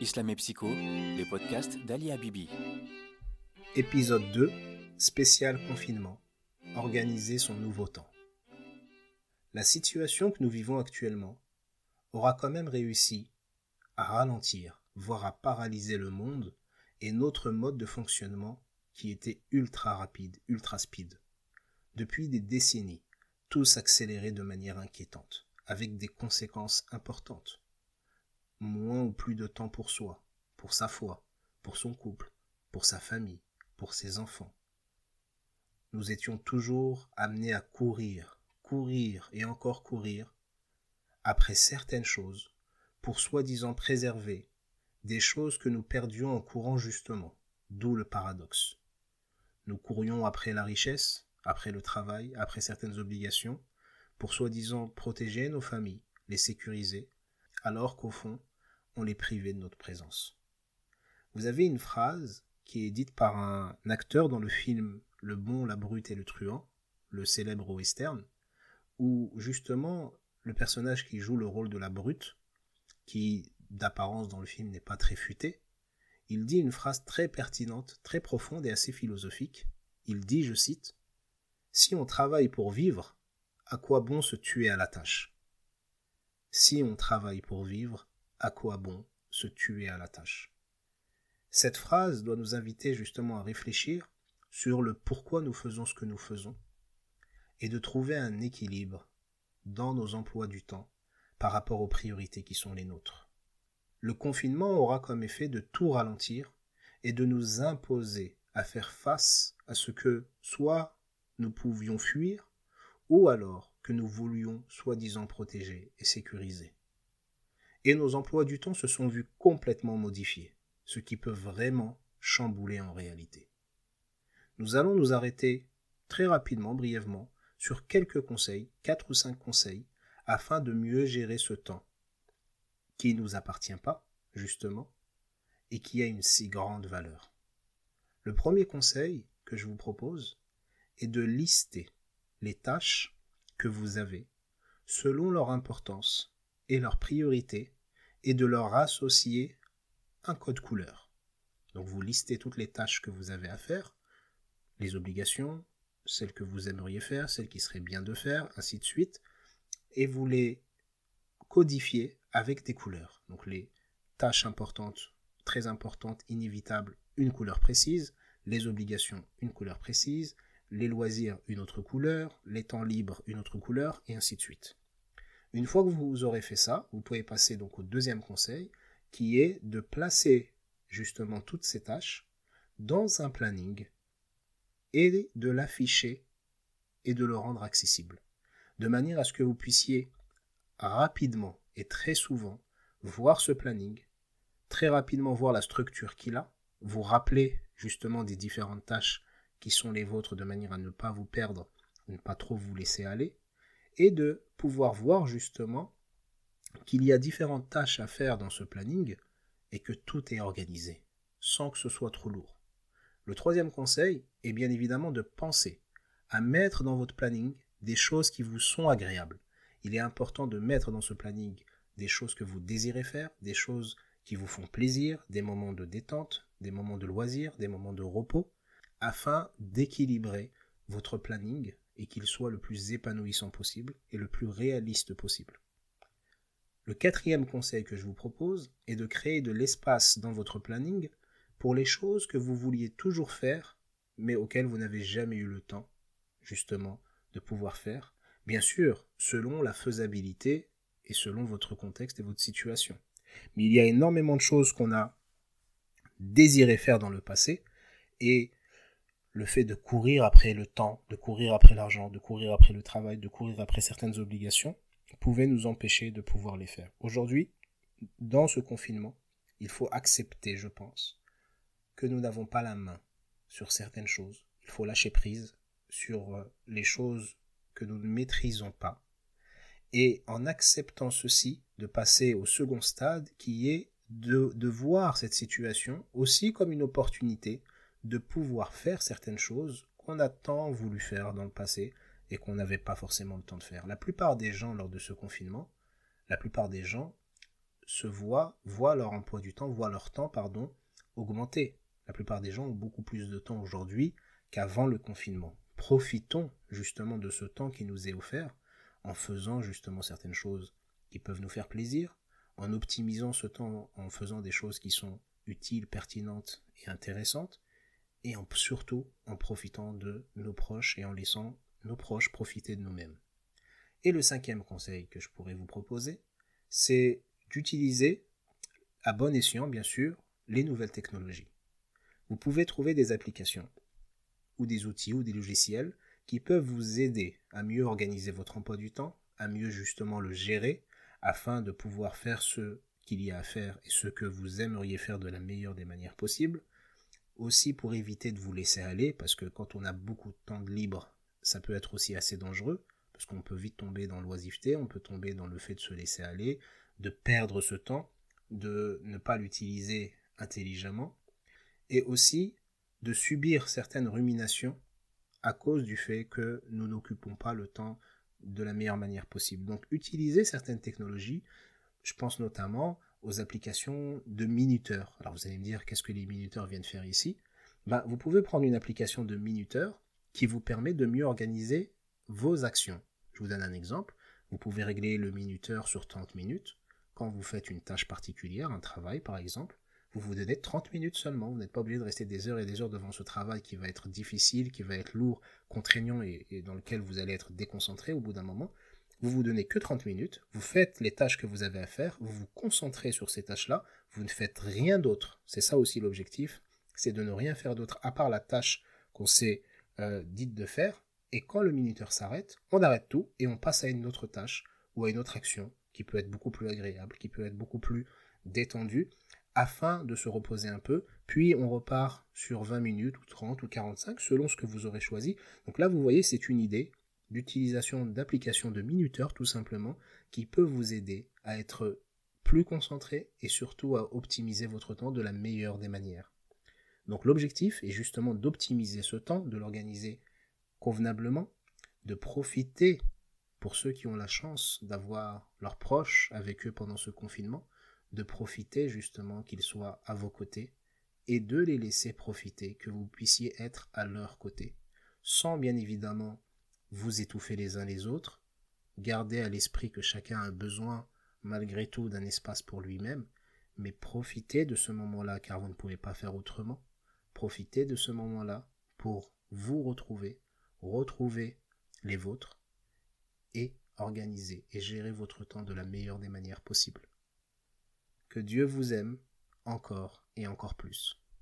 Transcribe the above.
Islam et Psycho, les podcasts d'Ali Habibi. Épisode 2, spécial confinement. Organiser son nouveau temps. La situation que nous vivons actuellement aura quand même réussi à ralentir, voire à paralyser le monde et notre mode de fonctionnement qui était ultra rapide, ultra speed. Depuis des décennies, tout s'accélérait de manière inquiétante, avec des conséquences importantes plus de temps pour soi, pour sa foi, pour son couple, pour sa famille, pour ses enfants. Nous étions toujours amenés à courir, courir et encore courir après certaines choses pour soi-disant préserver des choses que nous perdions en courant justement, d'où le paradoxe. Nous courions après la richesse, après le travail, après certaines obligations, pour soi-disant protéger nos familles, les sécuriser, alors qu'au fond, on les privait de notre présence. Vous avez une phrase qui est dite par un acteur dans le film Le bon, la brute et le truand, le célèbre western, où justement le personnage qui joue le rôle de la brute, qui d'apparence dans le film n'est pas très futé, il dit une phrase très pertinente, très profonde et assez philosophique. Il dit, je cite, Si on travaille pour vivre, à quoi bon se tuer à la tâche? Si on travaille pour vivre, à quoi bon se tuer à la tâche Cette phrase doit nous inviter justement à réfléchir sur le pourquoi nous faisons ce que nous faisons et de trouver un équilibre dans nos emplois du temps par rapport aux priorités qui sont les nôtres. Le confinement aura comme effet de tout ralentir et de nous imposer à faire face à ce que soit nous pouvions fuir ou alors que nous voulions soi-disant protéger et sécuriser et nos emplois du temps se sont vus complètement modifiés, ce qui peut vraiment chambouler en réalité. Nous allons nous arrêter très rapidement, brièvement, sur quelques conseils, quatre ou cinq conseils, afin de mieux gérer ce temps, qui ne nous appartient pas, justement, et qui a une si grande valeur. Le premier conseil que je vous propose est de lister les tâches que vous avez selon leur importance et leur priorité et de leur associer un code couleur. Donc vous listez toutes les tâches que vous avez à faire, les obligations, celles que vous aimeriez faire, celles qui seraient bien de faire, ainsi de suite, et vous les codifiez avec des couleurs. Donc les tâches importantes, très importantes, inévitables, une couleur précise, les obligations, une couleur précise, les loisirs, une autre couleur, les temps libres, une autre couleur, et ainsi de suite. Une fois que vous aurez fait ça, vous pouvez passer donc au deuxième conseil, qui est de placer justement toutes ces tâches dans un planning et de l'afficher et de le rendre accessible, de manière à ce que vous puissiez rapidement et très souvent voir ce planning, très rapidement voir la structure qu'il a, vous rappeler justement des différentes tâches qui sont les vôtres de manière à ne pas vous perdre, ne pas trop vous laisser aller, et de pouvoir voir justement qu'il y a différentes tâches à faire dans ce planning et que tout est organisé, sans que ce soit trop lourd. Le troisième conseil est bien évidemment de penser à mettre dans votre planning des choses qui vous sont agréables. Il est important de mettre dans ce planning des choses que vous désirez faire, des choses qui vous font plaisir, des moments de détente, des moments de loisir, des moments de repos, afin d'équilibrer votre planning et qu'il soit le plus épanouissant possible et le plus réaliste possible. Le quatrième conseil que je vous propose est de créer de l'espace dans votre planning pour les choses que vous vouliez toujours faire, mais auxquelles vous n'avez jamais eu le temps, justement, de pouvoir faire, bien sûr, selon la faisabilité et selon votre contexte et votre situation. Mais il y a énormément de choses qu'on a désiré faire dans le passé, et le fait de courir après le temps, de courir après l'argent, de courir après le travail, de courir après certaines obligations, pouvait nous empêcher de pouvoir les faire. Aujourd'hui, dans ce confinement, il faut accepter, je pense, que nous n'avons pas la main sur certaines choses. Il faut lâcher prise sur euh, les choses que nous ne maîtrisons pas. Et en acceptant ceci, de passer au second stade qui est de, de voir cette situation aussi comme une opportunité de pouvoir faire certaines choses qu'on a tant voulu faire dans le passé et qu'on n'avait pas forcément le temps de faire. La plupart des gens lors de ce confinement, la plupart des gens se voient, voient leur emploi du temps, voient leur temps, pardon, augmenter. La plupart des gens ont beaucoup plus de temps aujourd'hui qu'avant le confinement. Profitons justement de ce temps qui nous est offert en faisant justement certaines choses qui peuvent nous faire plaisir, en optimisant ce temps en faisant des choses qui sont utiles, pertinentes et intéressantes, et surtout en profitant de nos proches et en laissant nos proches profiter de nous-mêmes. Et le cinquième conseil que je pourrais vous proposer, c'est d'utiliser, à bon escient bien sûr, les nouvelles technologies. Vous pouvez trouver des applications ou des outils ou des logiciels qui peuvent vous aider à mieux organiser votre emploi du temps, à mieux justement le gérer, afin de pouvoir faire ce qu'il y a à faire et ce que vous aimeriez faire de la meilleure des manières possibles. Aussi pour éviter de vous laisser aller, parce que quand on a beaucoup de temps libre, ça peut être aussi assez dangereux parce qu'on peut vite tomber dans l'oisiveté, on peut tomber dans le fait de se laisser aller, de perdre ce temps, de ne pas l'utiliser intelligemment, et aussi de subir certaines ruminations à cause du fait que nous n'occupons pas le temps de la meilleure manière possible. Donc utiliser certaines technologies, je pense notamment aux applications de minuteurs. Alors vous allez me dire qu'est-ce que les minuteurs viennent faire ici? Ben, Vous pouvez prendre une application de minuteur qui vous permet de mieux organiser vos actions. Je vous donne un exemple. Vous pouvez régler le minuteur sur 30 minutes. Quand vous faites une tâche particulière, un travail par exemple, vous vous donnez 30 minutes seulement. Vous n'êtes pas obligé de rester des heures et des heures devant ce travail qui va être difficile, qui va être lourd, contraignant et, dans lequel vous allez être déconcentré au bout d'un moment. Vous vous donnez que 30 minutes, vous faites les tâches que vous avez à faire, vous vous concentrez sur ces tâches-là, vous ne faites rien d'autre. C'est ça aussi l'objectif, c'est de ne rien faire d'autre à part la tâche qu'on s'est euh, dite de faire et quand le minuteur s'arrête, on arrête tout et on passe à une autre tâche ou à une autre action qui peut être beaucoup plus agréable, qui peut être beaucoup plus détendue, afin de se reposer un peu, puis on repart sur 20 minutes ou 30 ou 45 selon ce que vous aurez choisi. Donc là, vous voyez, c'est une idée d'utilisation d'applications de minuteur tout simplement qui peut vous aider à être plus concentré et surtout à optimiser votre temps de la meilleure des manières. Donc l'objectif est justement d'optimiser ce temps, de l'organiser convenablement, de profiter pour ceux qui ont la chance d'avoir leurs proches avec eux pendant ce confinement, de profiter justement qu'ils soient à vos côtés et de les laisser profiter, que vous puissiez être à leur côté, sans bien évidemment vous étouffer les uns les autres, garder à l'esprit que chacun a besoin malgré tout d'un espace pour lui-même, mais profitez de ce moment-là car vous ne pouvez pas faire autrement. Profitez de ce moment-là pour vous retrouver, retrouver les vôtres et organiser et gérer votre temps de la meilleure des manières possibles. Que Dieu vous aime encore et encore plus.